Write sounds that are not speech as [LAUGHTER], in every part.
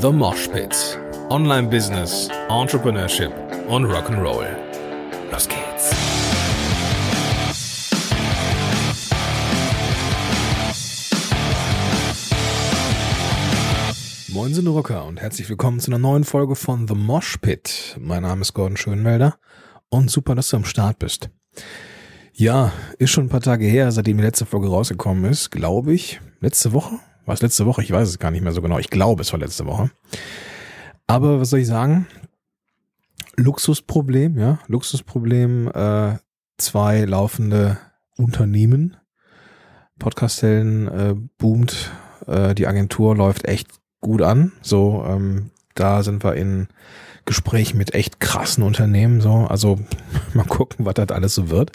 The Mosh Pit. Online Business, Entrepreneurship und Rock'n'Roll. Los geht's. Moin sind Rocker und herzlich willkommen zu einer neuen Folge von The Mosh Pit. Mein Name ist Gordon Schönwelder und super, dass du am Start bist. Ja, ist schon ein paar Tage her, seitdem die letzte Folge rausgekommen ist, glaube ich. Letzte Woche? War es letzte Woche? Ich weiß es gar nicht mehr so genau. Ich glaube, es war letzte Woche. Aber was soll ich sagen? Luxusproblem, ja. Luxusproblem, äh, zwei laufende Unternehmen. Podcastellen äh, boomt, äh, die Agentur läuft echt gut an. So, ähm, da sind wir in Gespräch mit echt krassen Unternehmen. So, also [LAUGHS] mal gucken, was das alles so wird.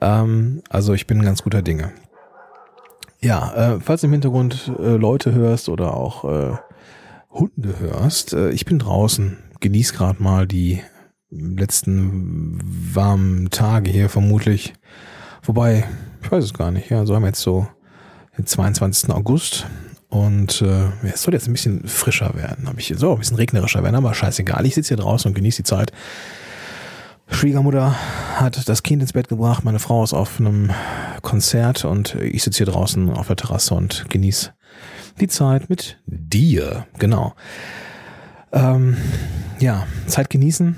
Ähm, also ich bin ganz guter Dinge. Ja, äh, falls du im Hintergrund äh, Leute hörst oder auch äh, Hunde hörst, äh, ich bin draußen, genieß gerade mal die letzten warmen Tage hier vermutlich. Wobei, ich weiß es gar nicht, ja, so haben wir jetzt so den 22. August und äh, es soll jetzt ein bisschen frischer werden, habe ich so ein bisschen regnerischer werden, aber scheißegal, ich sitze hier draußen und genieße die Zeit. Schwiegermutter hat das Kind ins Bett gebracht, meine Frau ist auf einem Konzert und ich sitze hier draußen auf der Terrasse und genieße die Zeit mit dir. Genau. Ähm, ja, Zeit genießen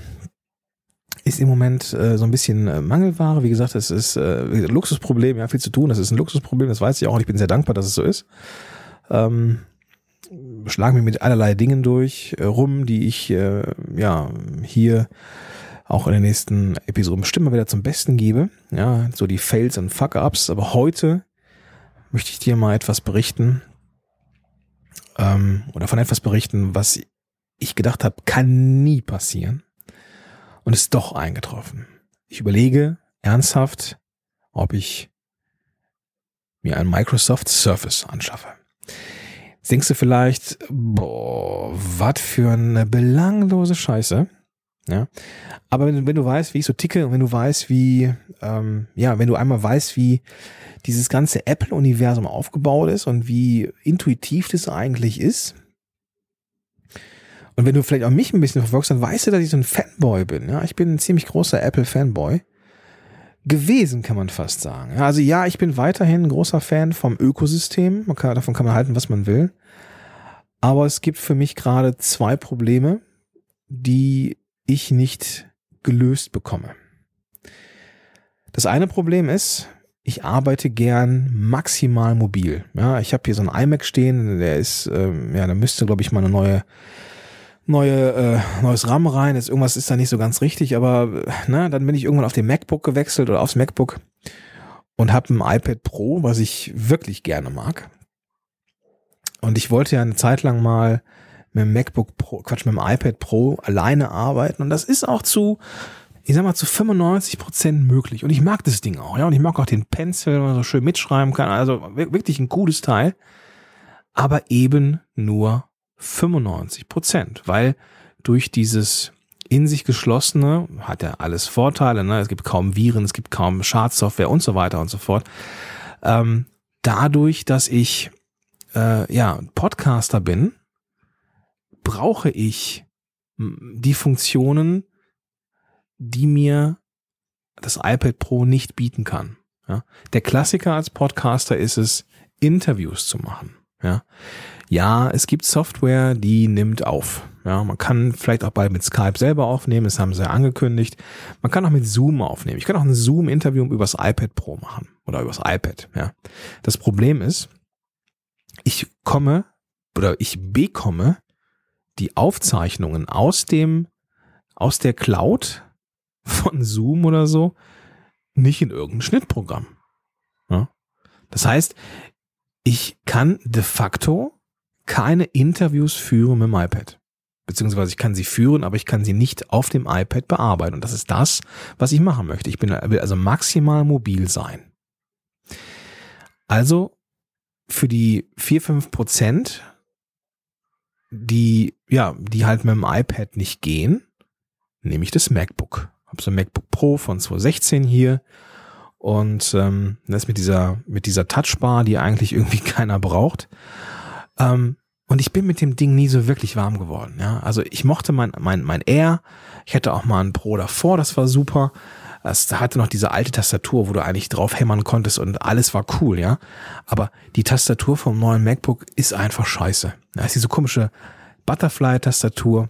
ist im Moment äh, so ein bisschen äh, Mangelware. Wie gesagt, es ist äh, Luxusproblem, ja, viel zu tun. Das ist ein Luxusproblem, das weiß ich auch und ich bin sehr dankbar, dass es so ist. Ähm, schlagen wir mit allerlei Dingen durch äh, rum, die ich äh, ja hier auch in den nächsten Episoden bestimmt mal wieder zum Besten gebe. Ja, so die Fails und Fuck-Ups. Aber heute möchte ich dir mal etwas berichten ähm, oder von etwas berichten, was ich gedacht habe, kann nie passieren und ist doch eingetroffen. Ich überlege ernsthaft, ob ich mir ein Microsoft Surface anschaffe. Jetzt denkst du vielleicht, boah, was für eine belanglose Scheiße. Ja. Aber wenn, wenn du weißt, wie ich so ticke und wenn du weißt, wie, ähm, ja, wenn du einmal weißt, wie dieses ganze Apple-Universum aufgebaut ist und wie intuitiv das eigentlich ist, und wenn du vielleicht auch mich ein bisschen verfolgst, dann weißt du, dass ich so ein Fanboy bin. Ja, ich bin ein ziemlich großer Apple-Fanboy. Gewesen, kann man fast sagen. Also ja, ich bin weiterhin ein großer Fan vom Ökosystem. Man kann, davon kann man halten, was man will. Aber es gibt für mich gerade zwei Probleme, die ich nicht gelöst bekomme. Das eine Problem ist, ich arbeite gern maximal mobil. Ja, ich habe hier so einen iMac stehen, der ist, ähm, ja, da müsste, glaube ich, mal eine neue neue äh, neues RAM rein. Jetzt irgendwas ist da nicht so ganz richtig, aber ne, dann bin ich irgendwann auf den MacBook gewechselt oder aufs MacBook und habe ein iPad Pro, was ich wirklich gerne mag. Und ich wollte ja eine Zeit lang mal mit dem MacBook Pro, Quatsch, mit dem iPad Pro alleine arbeiten. Und das ist auch zu, ich sag mal, zu 95 Prozent möglich. Und ich mag das Ding auch, ja. Und ich mag auch den Pencil, wenn man so schön mitschreiben kann. Also wirklich ein cooles Teil. Aber eben nur 95 Prozent, weil durch dieses in sich geschlossene hat ja alles Vorteile, ne? es gibt kaum Viren, es gibt kaum Schadsoftware und so weiter und so fort. Ähm, dadurch, dass ich äh, ja Podcaster bin, brauche ich die Funktionen, die mir das iPad Pro nicht bieten kann. Ja? Der Klassiker als Podcaster ist es, Interviews zu machen. Ja? ja, es gibt Software, die nimmt auf. Ja, man kann vielleicht auch bald mit Skype selber aufnehmen, das haben sie ja angekündigt. Man kann auch mit Zoom aufnehmen. Ich kann auch ein Zoom-Interview übers iPad Pro machen oder übers iPad. Ja. Das Problem ist, ich komme oder ich bekomme die Aufzeichnungen aus dem, aus der Cloud von Zoom oder so nicht in irgendein Schnittprogramm. Ja? Das heißt, ich kann de facto keine Interviews führen mit dem iPad. Beziehungsweise ich kann sie führen, aber ich kann sie nicht auf dem iPad bearbeiten. Und das ist das, was ich machen möchte. Ich bin, will also maximal mobil sein. Also für die vier fünf Prozent die, ja, die halt mit dem iPad nicht gehen, nehme ich das MacBook. Hab so ein MacBook Pro von 2016 hier und ähm, das mit dieser mit dieser Touchbar, die eigentlich irgendwie [LAUGHS] keiner braucht. Ähm, und ich bin mit dem Ding nie so wirklich warm geworden. Ja, also ich mochte mein mein mein Air. Ich hatte auch mal ein Pro davor, das war super. Es hatte noch diese alte Tastatur, wo du eigentlich drauf hämmern konntest und alles war cool, ja. Aber die Tastatur vom neuen MacBook ist einfach scheiße. Da ist diese komische Butterfly-Tastatur.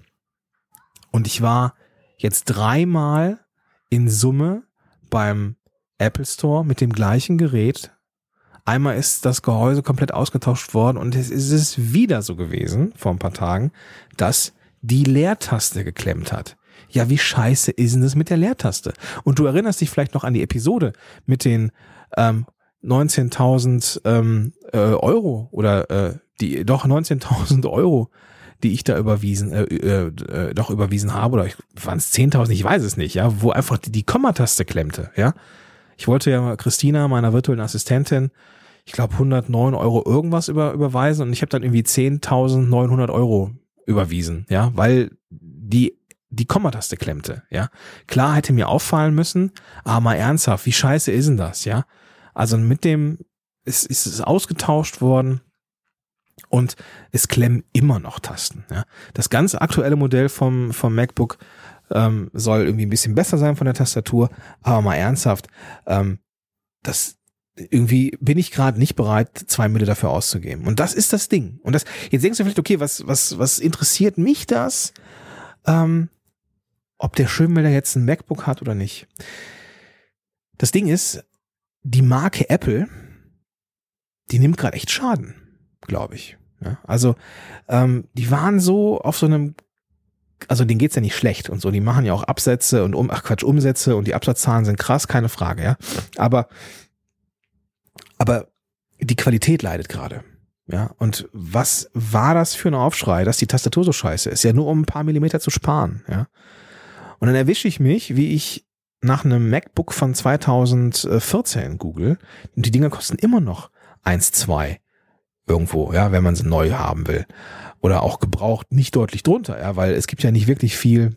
Und ich war jetzt dreimal in Summe beim Apple Store mit dem gleichen Gerät. Einmal ist das Gehäuse komplett ausgetauscht worden und es ist wieder so gewesen, vor ein paar Tagen, dass die Leertaste geklemmt hat. Ja, wie scheiße ist denn das mit der Leertaste? Und du erinnerst dich vielleicht noch an die Episode mit den ähm, 19.000 ähm, äh, Euro oder äh, die doch 19.000 Euro, die ich da überwiesen, äh, äh, äh, doch überwiesen habe. Oder waren es 10.000, ich weiß es nicht, ja, wo einfach die, die Kommataste klemmte, ja. Ich wollte ja Christina, meiner virtuellen Assistentin, ich glaube 109 Euro irgendwas über, überweisen. Und ich habe dann irgendwie 10.900 Euro überwiesen, ja, weil die die Kommataste klemmte, ja. Klar hätte mir auffallen müssen, aber mal ernsthaft, wie scheiße ist denn das, ja? Also mit dem ist, ist es ausgetauscht worden und es klemmen immer noch Tasten, ja. Das ganz aktuelle Modell vom, vom MacBook ähm, soll irgendwie ein bisschen besser sein von der Tastatur, aber mal ernsthaft, ähm, das irgendwie bin ich gerade nicht bereit, zwei Mille dafür auszugeben. Und das ist das Ding. Und das, jetzt denkst du vielleicht, okay, was, was, was interessiert mich das? Ähm, ob der Schönmelder jetzt ein MacBook hat oder nicht. Das Ding ist, die Marke Apple, die nimmt gerade echt Schaden, glaube ich. Ja, also ähm, die waren so auf so einem, also denen geht's ja nicht schlecht und so. Die machen ja auch Absätze und um, ach Quatsch, Umsätze und die Absatzzahlen sind krass, keine Frage, ja. Aber aber die Qualität leidet gerade. Ja, und was war das für ein Aufschrei, dass die Tastatur so scheiße ist? Ja, nur um ein paar Millimeter zu sparen, ja. Und dann erwische ich mich, wie ich nach einem MacBook von 2014 google und die Dinger kosten immer noch 1, 2 irgendwo, ja, wenn man sie neu haben will. Oder auch gebraucht nicht deutlich drunter, ja, weil es gibt ja nicht wirklich viel,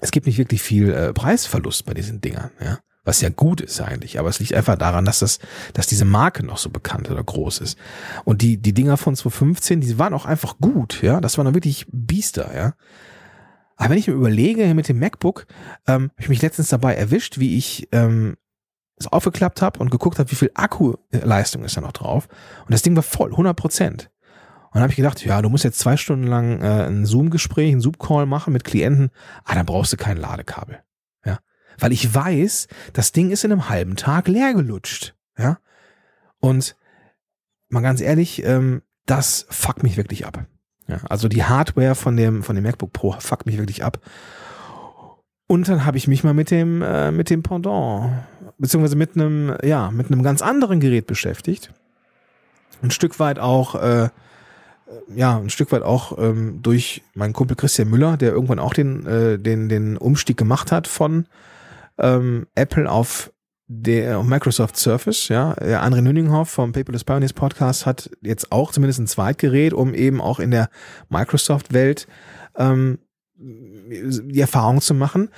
es gibt nicht wirklich viel äh, Preisverlust bei diesen Dingern, ja. Was ja gut ist eigentlich, aber es liegt einfach daran, dass das, dass diese Marke noch so bekannt oder groß ist. Und die, die Dinger von 2015, die waren auch einfach gut, ja. Das waren dann wirklich Biester, ja. Aber wenn ich mir überlege, mit dem MacBook, ähm, habe ich mich letztens dabei erwischt, wie ich ähm, es aufgeklappt habe und geguckt habe, wie viel Akkuleistung ist da noch drauf. Und das Ding war voll, 100 Prozent. Und dann habe ich gedacht, ja, du musst jetzt zwei Stunden lang äh, ein Zoom-Gespräch, ein Zoom-Call machen mit Klienten. Ah, dann brauchst du kein Ladekabel. Ja, weil ich weiß, das Ding ist in einem halben Tag leer gelutscht. Ja, und mal ganz ehrlich, ähm, das fuckt mich wirklich ab. Ja, also die Hardware von dem, von dem MacBook Pro fuckt mich wirklich ab. Und dann habe ich mich mal mit dem, äh, mit dem Pendant, beziehungsweise mit einem, ja, mit einem ganz anderen Gerät beschäftigt. Ein Stück weit auch, äh, ja, ein Stück weit auch ähm, durch meinen Kumpel Christian Müller, der irgendwann auch den, äh, den, den Umstieg gemacht hat von ähm, Apple auf der Microsoft Surface, ja, der André Nüninghoff vom Paperless Pioneers Podcast hat jetzt auch zumindest ein Zweitgerät, um eben auch in der Microsoft-Welt ähm, die Erfahrung zu machen.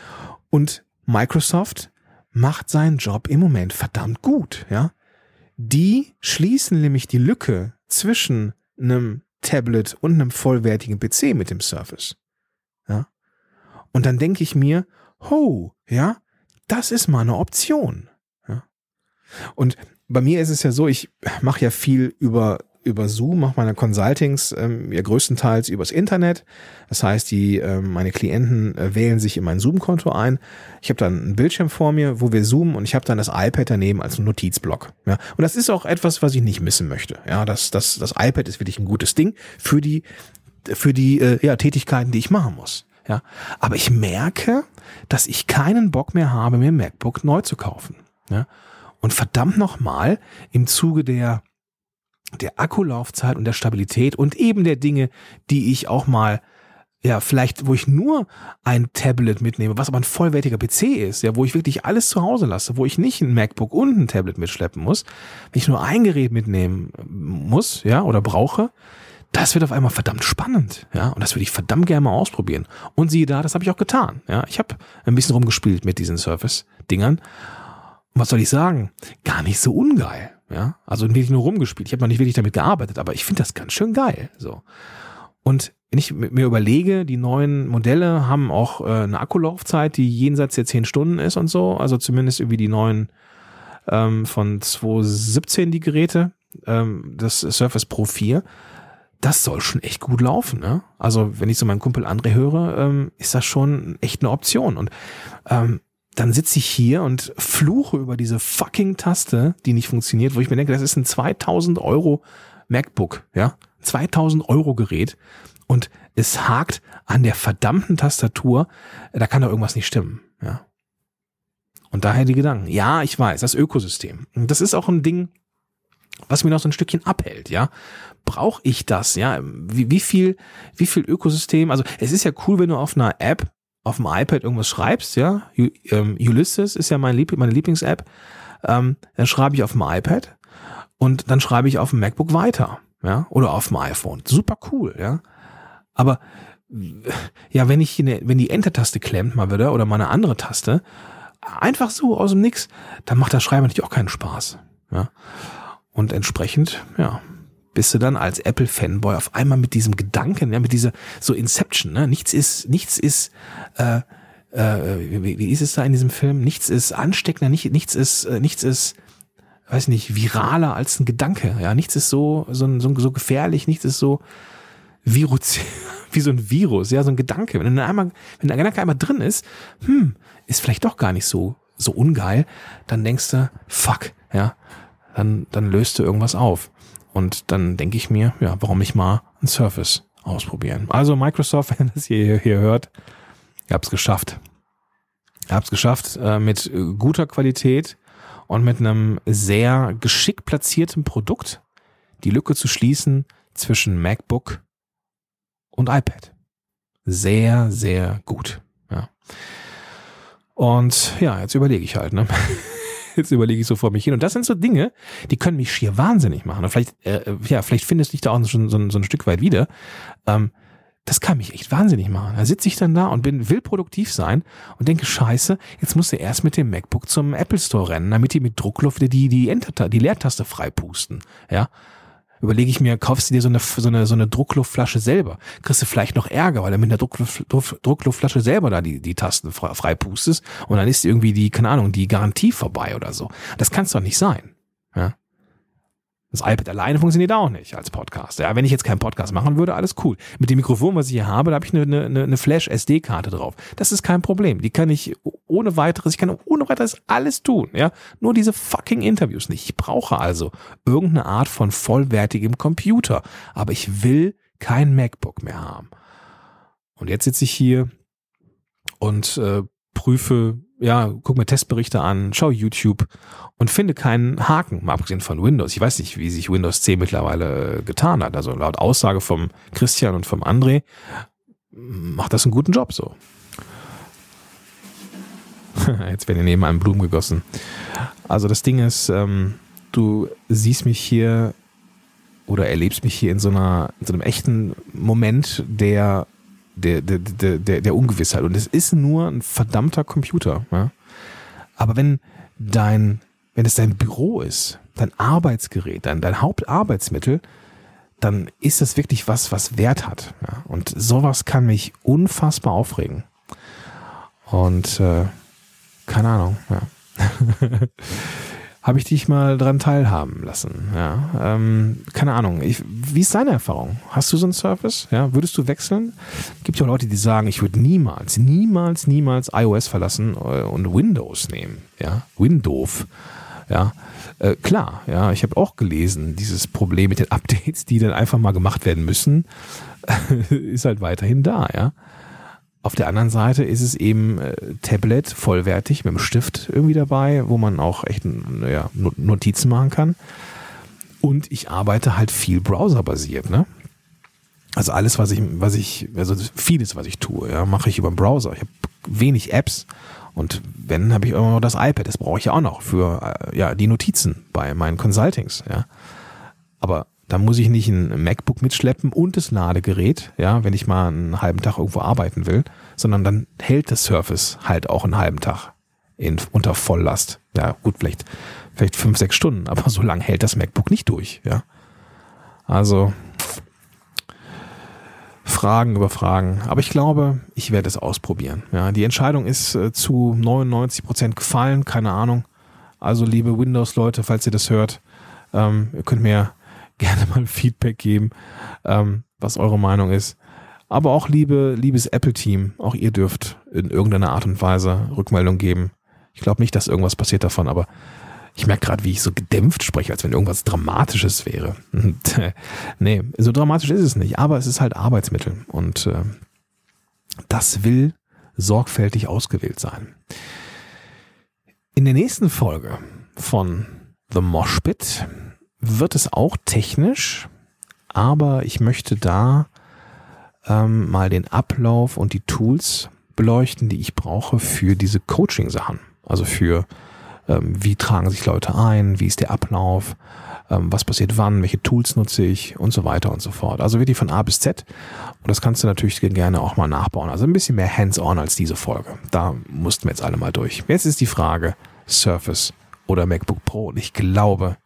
Und Microsoft macht seinen Job im Moment verdammt gut, ja. Die schließen nämlich die Lücke zwischen einem Tablet und einem vollwertigen PC mit dem Surface. Ja. Und dann denke ich mir, ho, ja, das ist mal eine Option. Und bei mir ist es ja so, ich mache ja viel über über Zoom, mache meine Consultings ähm, ja größtenteils übers Internet. Das heißt, die äh, meine Klienten äh, wählen sich in mein Zoom-Konto ein. Ich habe dann einen Bildschirm vor mir, wo wir zoomen und ich habe dann das iPad daneben als Notizblock. Ja, und das ist auch etwas, was ich nicht missen möchte. Ja, das das das iPad ist wirklich ein gutes Ding für die für die äh, ja, Tätigkeiten, die ich machen muss. Ja, aber ich merke, dass ich keinen Bock mehr habe, mir ein MacBook neu zu kaufen. Ja, und verdammt nochmal, im Zuge der, der Akkulaufzeit und der Stabilität und eben der Dinge, die ich auch mal ja, vielleicht, wo ich nur ein Tablet mitnehme, was aber ein vollwertiger PC ist, ja, wo ich wirklich alles zu Hause lasse, wo ich nicht ein MacBook und ein Tablet mitschleppen muss, ich nur ein Gerät mitnehmen muss, ja, oder brauche, das wird auf einmal verdammt spannend, ja, und das würde ich verdammt gerne mal ausprobieren. Und siehe da, das habe ich auch getan, ja. Ich habe ein bisschen rumgespielt mit diesen Surface-Dingern was soll ich sagen, gar nicht so ungeil. Ja, also wirklich nur rumgespielt. Ich habe noch nicht wirklich damit gearbeitet, aber ich finde das ganz schön geil. So. Und wenn ich mir überlege, die neuen Modelle haben auch äh, eine Akkulaufzeit, die jenseits der 10 Stunden ist und so. Also zumindest irgendwie die neuen ähm, von 2017 die Geräte, ähm, das Surface Pro 4. Das soll schon echt gut laufen. Ne? Also wenn ich so meinen Kumpel André höre, ähm, ist das schon echt eine Option. Und ähm, dann sitze ich hier und fluche über diese fucking Taste, die nicht funktioniert, wo ich mir denke, das ist ein 2000 Euro MacBook, ja, 2000 Euro Gerät und es hakt an der verdammten Tastatur, da kann doch irgendwas nicht stimmen, ja. Und daher die Gedanken. Ja, ich weiß, das Ökosystem. Das ist auch ein Ding, was mir noch so ein Stückchen abhält, ja. Brauche ich das, ja? Wie, wie viel, wie viel Ökosystem? Also es ist ja cool, wenn du auf einer App auf dem iPad irgendwas schreibst, ja, ähm, Ulysses ist ja mein Lieb meine Lieblings-App, ähm, dann schreibe ich auf dem iPad und dann schreibe ich auf dem MacBook weiter, ja, oder auf dem iPhone. Super cool, ja. Aber ja, wenn ich eine, wenn die Enter-Taste klemmt mal wieder oder mal eine andere Taste, einfach so aus dem Nix, dann macht das Schreiben natürlich auch keinen Spaß, ja. Und entsprechend, ja, bist du dann als Apple-Fanboy auf einmal mit diesem Gedanken, ja, mit dieser so Inception, ne? Nichts ist, nichts ist, äh, äh, wie, wie ist es da in diesem Film? Nichts ist ansteckender, nicht, nichts ist, äh, nichts ist, weiß nicht, viraler als ein Gedanke. Ja, nichts ist so, so, so, so gefährlich, nichts ist so Virus, [LAUGHS] wie so ein Virus, ja, so ein Gedanke. Wenn einmal, wenn der Gedanke einmal drin ist, hm, ist vielleicht doch gar nicht so, so ungeil, dann denkst du, fuck, ja, dann, dann löst du irgendwas auf. Und dann denke ich mir, ja, warum nicht mal ein Surface ausprobieren? Also Microsoft, [LAUGHS] wenn das hier, hier hört, ihr habt es geschafft. Ihr habt es geschafft äh, mit guter Qualität und mit einem sehr geschickt platzierten Produkt die Lücke zu schließen zwischen MacBook und iPad. Sehr, sehr gut. Ja. Und ja, jetzt überlege ich halt, ne? [LAUGHS] Jetzt überlege ich so vor mich hin. Und das sind so Dinge, die können mich schier wahnsinnig machen. Und vielleicht, äh, ja, vielleicht findest du dich da auch schon so, so ein Stück weit wieder. Ähm, das kann mich echt wahnsinnig machen. Da sitze ich dann da und bin, will produktiv sein und denke, scheiße, jetzt musst du erst mit dem MacBook zum Apple Store rennen, damit die mit Druckluft die, die Enter, die Leertaste freipusten. Ja überlege ich mir, kaufst du dir so eine, so eine, so eine Druckluftflasche selber. Kriegst du vielleicht noch Ärger, weil du mit der Druckluft, Druckluftflasche selber da die, die Tasten freipustest und dann ist irgendwie die, keine Ahnung, die Garantie vorbei oder so. Das kann es doch nicht sein. Ja? Das iPad alleine funktioniert auch nicht als Podcast. Ja, wenn ich jetzt keinen Podcast machen würde, alles cool. Mit dem Mikrofon, was ich hier habe, da habe ich eine, eine, eine Flash-SD-Karte drauf. Das ist kein Problem. Die kann ich ohne weiteres, ich kann ohne weiteres alles tun. Ja, nur diese fucking Interviews nicht. Ich brauche also irgendeine Art von vollwertigem Computer. Aber ich will kein MacBook mehr haben. Und jetzt sitze ich hier und äh, prüfe ja, guck mir Testberichte an, schau YouTube und finde keinen Haken, mal abgesehen von Windows. Ich weiß nicht, wie sich Windows 10 mittlerweile äh, getan hat. Also laut Aussage vom Christian und vom André macht das einen guten Job so. [LAUGHS] Jetzt werden hier nebenan Blumen gegossen. Also das Ding ist, ähm, du siehst mich hier oder erlebst mich hier in so einer, in so einem echten Moment, der der, der, der, der, der Ungewissheit. Und es ist nur ein verdammter Computer. Ja? Aber wenn dein, wenn es dein Büro ist, dein Arbeitsgerät, dein, dein Hauptarbeitsmittel, dann ist das wirklich was, was Wert hat. Ja? Und sowas kann mich unfassbar aufregen. Und äh, keine Ahnung, ja. [LAUGHS] habe ich dich mal dran teilhaben lassen. Ja, ähm, keine Ahnung. Ich, wie ist deine Erfahrung? Hast du so einen Service? Ja, würdest du wechseln? Gibt ja auch Leute, die sagen, ich würde niemals, niemals, niemals iOS verlassen äh, und Windows nehmen. Ja, Windows. Ja, äh, klar. Ja, ich habe auch gelesen, dieses Problem mit den Updates, die dann einfach mal gemacht werden müssen, [LAUGHS] ist halt weiterhin da. Ja. Auf der anderen Seite ist es eben äh, Tablet vollwertig mit dem Stift irgendwie dabei, wo man auch echt naja, Notizen machen kann. Und ich arbeite halt viel browserbasiert, ne? Also alles, was ich, was ich, also vieles, was ich tue, ja, mache ich über den Browser. Ich habe wenig Apps und wenn, habe ich immer noch das iPad. Das brauche ich ja auch noch für äh, ja die Notizen bei meinen Consultings, ja. Aber da muss ich nicht ein MacBook mitschleppen und das Ladegerät, ja, wenn ich mal einen halben Tag irgendwo arbeiten will, sondern dann hält das Surface halt auch einen halben Tag. in, unter Volllast. Ja, gut, vielleicht, vielleicht fünf, sechs Stunden, [LAUGHS] aber so lange hält das MacBook nicht durch, ja. Also, Fragen über Fragen. Aber ich glaube, ich werde es ausprobieren. Ja, die Entscheidung ist äh, zu 99 Prozent gefallen, keine Ahnung. Also, liebe Windows-Leute, falls ihr das hört, ähm, ihr könnt mir gerne mal Feedback geben, ähm, was eure Meinung ist. Aber auch liebe, liebes Apple-Team, auch ihr dürft in irgendeiner Art und Weise Rückmeldung geben. Ich glaube nicht, dass irgendwas passiert davon, aber ich merke gerade, wie ich so gedämpft spreche, als wenn irgendwas Dramatisches wäre. Äh, nee, so dramatisch ist es nicht, aber es ist halt Arbeitsmittel und äh, das will sorgfältig ausgewählt sein. In der nächsten Folge von The Moshpit wird es auch technisch, aber ich möchte da ähm, mal den Ablauf und die Tools beleuchten, die ich brauche für diese Coaching-Sachen. Also für ähm, wie tragen sich Leute ein, wie ist der Ablauf, ähm, was passiert wann, welche Tools nutze ich und so weiter und so fort. Also wirklich von A bis Z. Und das kannst du natürlich gerne auch mal nachbauen. Also ein bisschen mehr hands-on als diese Folge. Da mussten wir jetzt alle mal durch. Jetzt ist die Frage Surface oder MacBook Pro. Und ich glaube,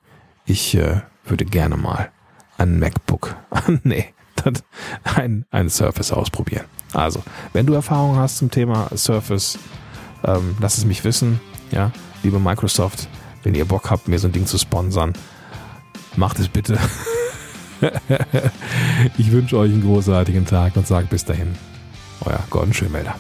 ich äh, würde gerne mal ein MacBook, [LAUGHS] nee, ein, ein Surface ausprobieren. Also, wenn du Erfahrung hast zum Thema Surface, ähm, lass es mich wissen. Ja, liebe Microsoft, wenn ihr Bock habt, mir so ein Ding zu sponsern, macht es bitte. [LAUGHS] ich wünsche euch einen großartigen Tag und sage bis dahin, euer Gordon Schönmelder.